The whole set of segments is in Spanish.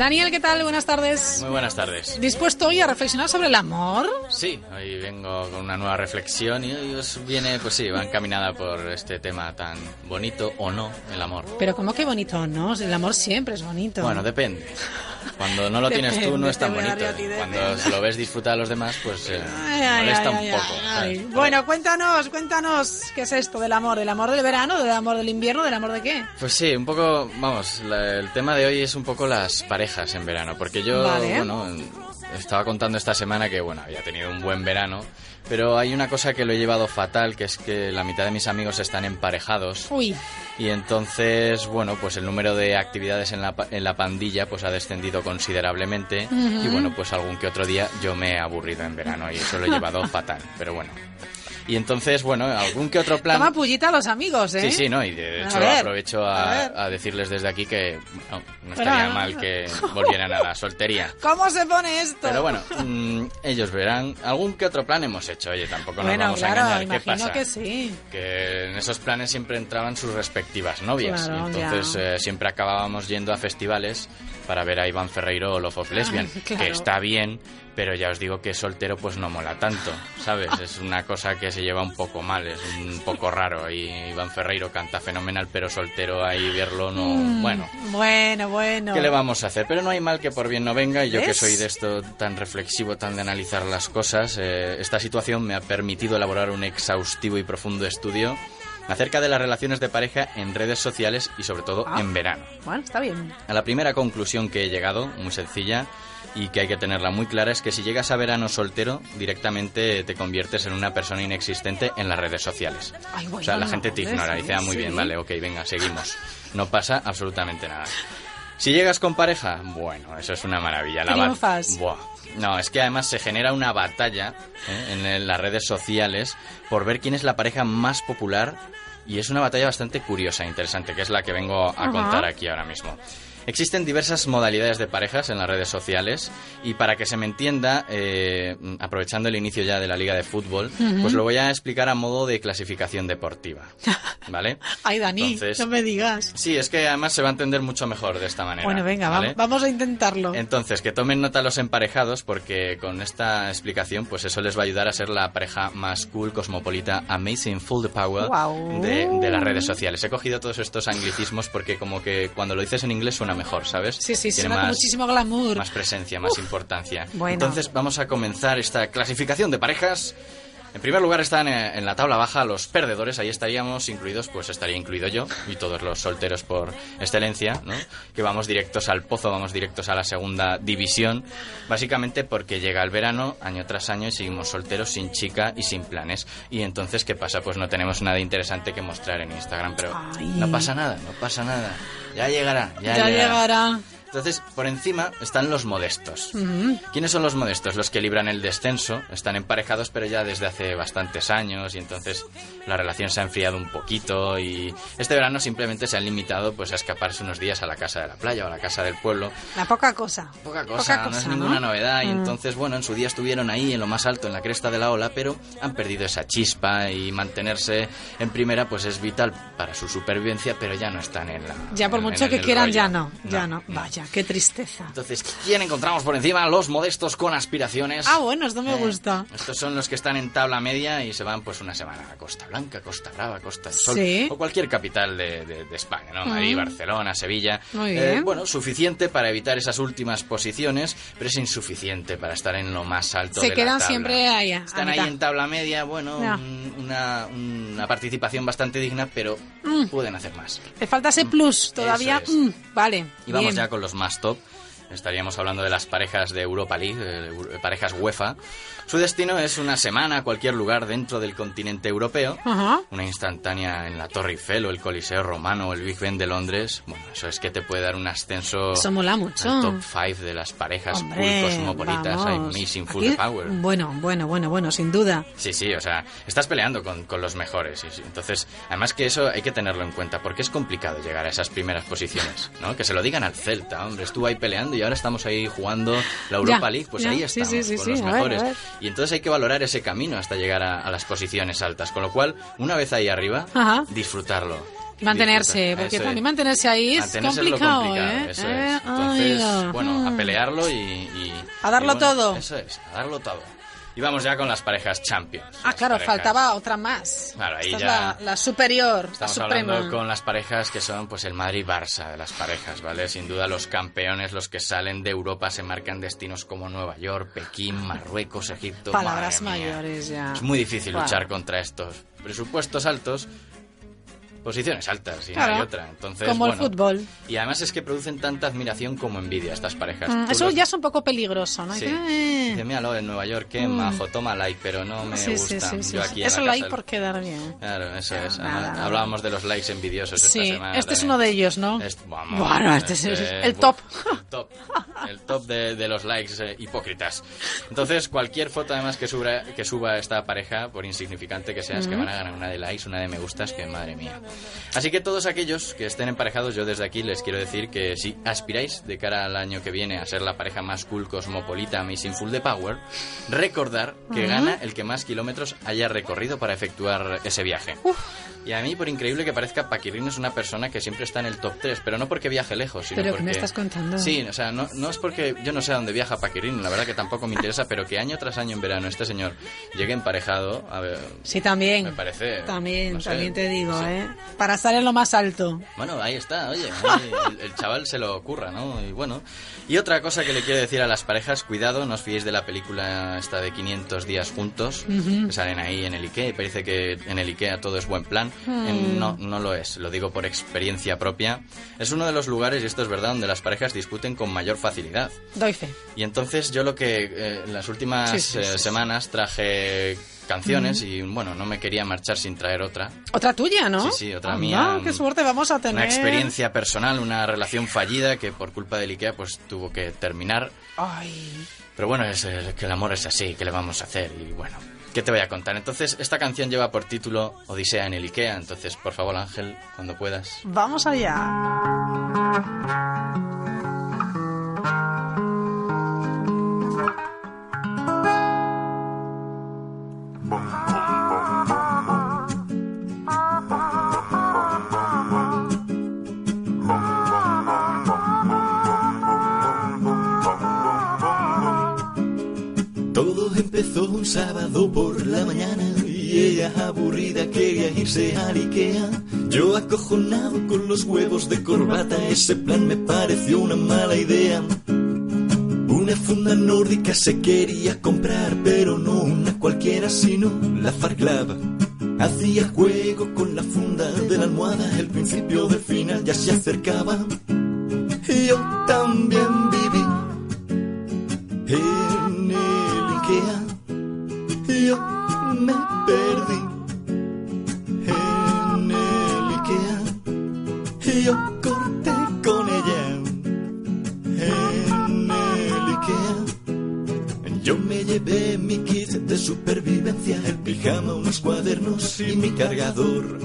Daniel, ¿qué tal? Buenas tardes. Muy buenas tardes. ¿Dispuesto hoy a reflexionar sobre el amor? Sí, hoy vengo con una nueva reflexión y hoy os viene, pues sí, va encaminada por este tema tan bonito o no, el amor. Pero ¿cómo que bonito o no? El amor siempre es bonito. Bueno, depende. Cuando no lo tienes tú no es tan bonito. Cuando se lo ves disfrutar a los demás, pues eh, Ay, molesta ay, un poco. Bueno, cuéntanos, cuéntanos, ¿qué es esto del amor? ¿Del amor del verano? ¿Del amor del invierno? ¿Del amor de qué? Pues sí, un poco, vamos, la- el tema de hoy es un poco las parejas en verano, porque yo, Vale. bueno, estaba contando esta semana que, bueno, había tenido un buen verano, pero hay una cosa que lo he llevado fatal, que es que la mitad de mis amigos están emparejados Uy, y entonces, bueno, pues el número de actividades en la, en la pandilla pues ha descendido considerablemente y bueno, pues algún que otro día yo me he aburrido en verano y eso lo he llevado fatal, pero bueno. Y entonces, bueno, algún que otro plan... toma pullita a los amigos, ¿eh? Sí, sí, ¿no? Y de A hecho ver, aprovecho a a, a decirles desde aquí que no, no Pero- estaría mal que volvieran a la soltería. ¿Cómo se pone esto? Pero bueno, mm, ellos verán. Algún que otro plan hemos hecho, oye, tampoco nos bueno, vamos a claro, engañar. ¿Qué pasa? que sí. Que en esos planes siempre entraban sus respectivas novias. Claro, entonces eh, siempre acabábamos yendo a festivales para ver a Iván Ferreiro o Love of Lesbian, claro. que está bien, pero ya os digo que soltero pues no mola tanto, ¿sabes? Es una cosa que se lleva un poco mal, es un poco raro. Y Iván Ferreiro canta fenomenal, pero soltero ahí verlo no... Mm, Bueno, Bueno, bueno. ¿Qué le vamos a hacer? Pero no hay mal que por bien no venga y yo que soy de esto tan reflexivo, tan de analizar las cosas, eh, esta situación me ha permitido elaborar un exhaustivo y profundo estudio acerca de las relaciones de pareja en redes sociales y sobre todo Ah. en verano. Bueno, está bien. A la primera conclusión que he llegado, muy sencilla y que hay que tenerla muy clara, es que si llegas a verano soltero, directamente te conviertes en una persona inexistente en las redes sociales. Ay, bueno, o sea, la no, gente te ignora, dice, ah, muy sí. bien, vale, ok, venga, seguimos. No pasa absolutamente nada. Si llegas con pareja, bueno, eso es una maravilla. La Triunfas. Buah. No, es que además se genera una batalla ¿eh? en las redes sociales por ver quién es la pareja más popular y es una batalla bastante curiosa e interesante, que es la que vengo a contar aquí ahora mismo. Existen diversas modalidades de parejas en las redes sociales y para que se me entienda, eh, aprovechando el inicio ya de la liga de fútbol, pues lo voy a explicar a modo de clasificación deportiva, ¿vale? Ay, Dani, Entonces- no me digas. Sí, es que además se va a entender mucho mejor de esta manera. Bueno, venga, ¿vale? vam- vamos a intentarlo. Entonces, que tomen nota los emparejados porque con esta explicación, pues eso les va a ayudar a ser la pareja más cool, cosmopolita, amazing, full of power Guau. de, de las redes sociales. He cogido todos estos anglicismos porque como que cuando lo dices en inglés suena mejor, ¿sabes? Sí, sí, Tiene más, muchísimo glamour. más presencia, más importancia. Bueno. Entonces vamos a comenzar esta clasificación de parejas. En primer lugar están eh, en la tabla baja los perdedores, ahí estaríamos incluidos, pues estaría incluido yo y todos los solteros por excelencia, ¿no? Que vamos directos al pozo, vamos directos a la segunda división, básicamente porque llega el verano año tras año y seguimos solteros sin chica y sin planes. Y entonces, ¿qué pasa? Pues no tenemos nada interesante que mostrar en Instagram, pero Ay. no pasa nada, no pasa nada. Ya llegará, ya, ya llegará. llegará. Entonces, por encima están los modestos. Ujú. ¿Quiénes son los modestos? Los que libran el descenso, están emparejados pero ya desde hace bastantes años y entonces la relación se ha enfriado un poquito y este verano simplemente se han limitado pues a escaparse unos días a la casa de la playa o a la casa del pueblo. La poca cosa. Poca cosa, no es ninguna novedad y Mm. entonces bueno, en su día estuvieron ahí en lo más alto, en la cresta de la ola, pero han perdido esa chispa y mantenerse en primera pues es vital para su supervivencia, pero ya no están en la... Ya por en- mucho en que quieran, rollo. ya no. Ya no. Vaya, qué tristeza. Entonces, ¿quién encontramos por encima? Los modestos con aspiraciones. Ah, bueno, esto me Eh, gusta. Estos son los que están en tabla media y se van pues una semana a Costa Blanca, Costa Brava, Costa del Sol Sí. o cualquier capital de, de- de España, ¿no? Madrid, Mm. Barcelona, Sevilla. Muy Eh, bueno, suficiente para evitar esas últimas posiciones, pero es insuficiente para estar en lo más alto Se de la quedan tabla. siempre ahí, a Están ahí en tabla media, bueno, un- una, una participación bastante digna, pero pueden hacer más. Le falta ese plus todavía. Es. Mm, vale. Y vamos bien. ya con los más top. Estaríamos hablando de las parejas de Europa League, eh, parejas UEFA. Su destino es una semana a cualquier lugar dentro del continente europeo, Ajá. una instantánea en la Torre Eiffel o el Coliseo Romano o el Big Ben de Londres. Bueno, eso es que te puede dar un ascenso Eso mola mucho. al top 5 de las parejas cool Hombre, cosmopolitas, vamos. amazing, full Aquí- power. Bueno, bueno, bueno, bueno, sin duda. Sí, sí, o sea, estás peleando con, con los mejores. y entonces, además que eso hay que tenerlo en cuenta, porque es complicado llegar a esas primeras posiciones, ¿no? Que se lo digan al Celta, hombre, estuvo ahí peleando y ahora estamos ahí jugando la Europa Ya, League, pues ya, ahí estamos, sí, sí, con los a ver, mejores. a ver. Y entonces hay que valorar ese camino hasta llegar a, a las posiciones altas, con lo cual, una vez ahí arriba, Ajá. disfrutarlo. Mantenerse, porque Eso también es. mantenerse ahí es Mantenerse es lo complicado, complicado, ¿eh? eso Eh, es. Entonces, ay, bueno, a mm. pelearlo y... y- A darlo y bueno, todo. Eso es, a darlo todo. Y vamos ya con las parejas Champions. Ah, claro, parejas- faltaba otra más. Claro, ahí Esta es ya la, la superior, Estamos la suprema. hablando con las parejas que son pues el Madrid-Barça de las parejas, ¿vale? Sin duda los campeones, los que salen de Europa, se marcan destinos como Nueva York, Pekín, Marruecos, Egipto. Palabras mayores ya. Es muy difícil Claro. luchar contra estos presupuestos altos, posiciones altas y no Claro. hay otra. Entonces, Como el bueno, fútbol. Y además es que producen tanta admiración como envidia estas parejas. Mm, Eso los- ya es un poco peligroso, ¿no? Sí. Eh, Dice, míralo en Nueva York, qué Mm. majo, toma like, pero no me sí, gusta. sí, Yo aquí Eso casa- por quedar bien. Claro, eso Nada, es. nada. Hablábamos de los likes envidiosos esta Sí, semana. este es también. uno de ellos, ¿no? Es- vamos, Bueno, este es este, el buf, top. El top. El top de, de los likes eh, hipócritas. Entonces, cualquier foto además que suba, que suba esta pareja, por insignificante que sea, es que van a ganar una de likes, una de me gustas, que madre mía. Así que todos aquellos que estén emparejados, yo desde aquí les quiero decir que si aspiráis de cara al año que viene a ser la pareja más cool, cosmopolita, Amazing Full de Power, recordar que gana el que más kilómetros haya recorrido para efectuar ese viaje. Y a mí, por increíble que parezca, Paquirrín es una persona que siempre está en el top 3, pero no porque viaje lejos, sino ¿Pero porque... me estás contando? Sí, o sea, no, no es porque yo no sé a dónde viaja Paquirrín, la verdad que tampoco me interesa, pero que año tras año en verano este señor llegue emparejado, a ver, Sí, también. me parece... También, no sé, también te digo, sí. ¿eh? Para estar en lo más alto. Bueno, ahí está, oye, ahí el, el chaval se lo ocurra, ¿no? Y bueno. Y otra cosa que le quiero decir a las parejas, cuidado, no os fiéis de la película esta de 500 días juntos, que salen ahí en el Ikea y parece que en el Ikea todo es buen plan. En- no, no lo es, lo digo por experiencia propia. Es uno de los lugares, y esto es verdad, donde las parejas discuten con mayor facilidad. Doy fe. Y entonces yo lo que eh, en las últimas Sí, sí, eh, sí, semanas traje canciones y bueno, no me quería marchar sin traer otra. Otra tuya, ¿no? Sí, sí, otra Anda, mía. qué suerte vamos a tener. Una experiencia personal, una relación fallida que por culpa del Ikea pues tuvo que terminar. Ay. Pero bueno, es eh, que el amor es así, ¿qué le vamos a hacer? Y bueno, ¿qué te voy a contar? Entonces, esta canción lleva por título Odisea en el Ikea, entonces por favor Ángel, cuando puedas. Vamos allá. Un sábado por la mañana y ella aburrida quería irse al Ikea. Yo acojonado con los huevos de corbata, ese plan me pareció una mala idea. Una funda nórdica se quería comprar, pero no una cualquiera, sino la Far Club. Hacía juego con la funda de la almohada, el principio del final ya se acercaba. Y yo también viví me perdí en el Ikea yo corté con ella en el Ikea yo me llevé mi kit de supervivencia el pijama unos cuadernos y mi cargador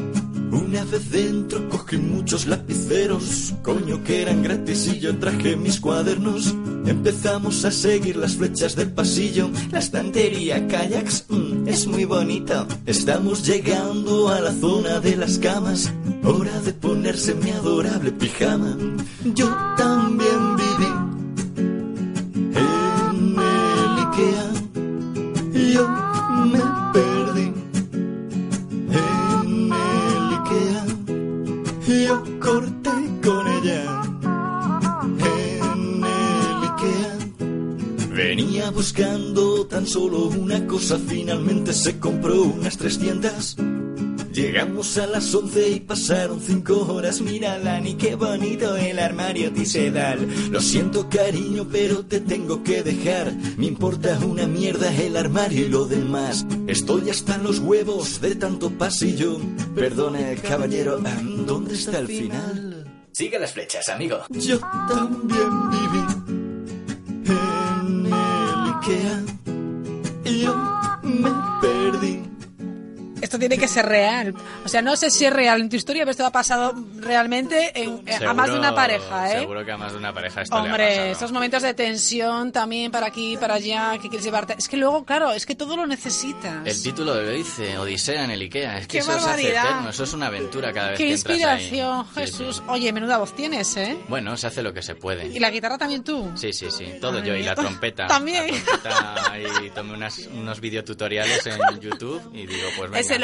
una vez dentro cogí muchos lapiceros, coño que eran gratis y yo traje mis cuadernos. Empezamos a seguir las flechas del pasillo, la estantería kayaks, mm, es muy bonito. Estamos llegando a la zona de las camas, hora de ponerse mi adorable pijama. Yo también viví en el Ikea, yo Venía buscando tan solo una cosa, finalmente se compró unas 300. Llegamos a las 11 y pasaron 5 horas. Mira, Dani, qué bonito el armario tisedal. Lo siento, cariño, pero te tengo que dejar. Me importa una mierda el armario y lo demás. Estoy hasta los huevos de tanto pasillo. Perdone, caballero, ¿dónde está el final? Sigue las flechas, amigo. Yo también viví en Esto tiene que ser real. O sea, no sé si es real en tu historia, pero esto ha pasado realmente en- eh, a más de una pareja, ¿eh? Seguro que a más de una pareja esto le ha Hombre, pasado. estos momentos de tensión también para aquí, para allá, que quieres llevarte. Es que luego, claro, es que todo lo necesitas. El título lo dice, Odisea en el Ikea. Es que ¡Qué eso se hace barbaridad! eterno, eso es una aventura cada vez Qué que entras inspiración, ahí. Sí, Jesús. sí. Oye, menuda voz tienes, ¿eh? Bueno, se hace lo que se puede. ¿Y la guitarra también tú? Sí, sí, sí, todo Ay, yo y la trompeta. También. La trompeta y tomé unas, unos videotutoriales en YouTube y digo, pues venga. Es el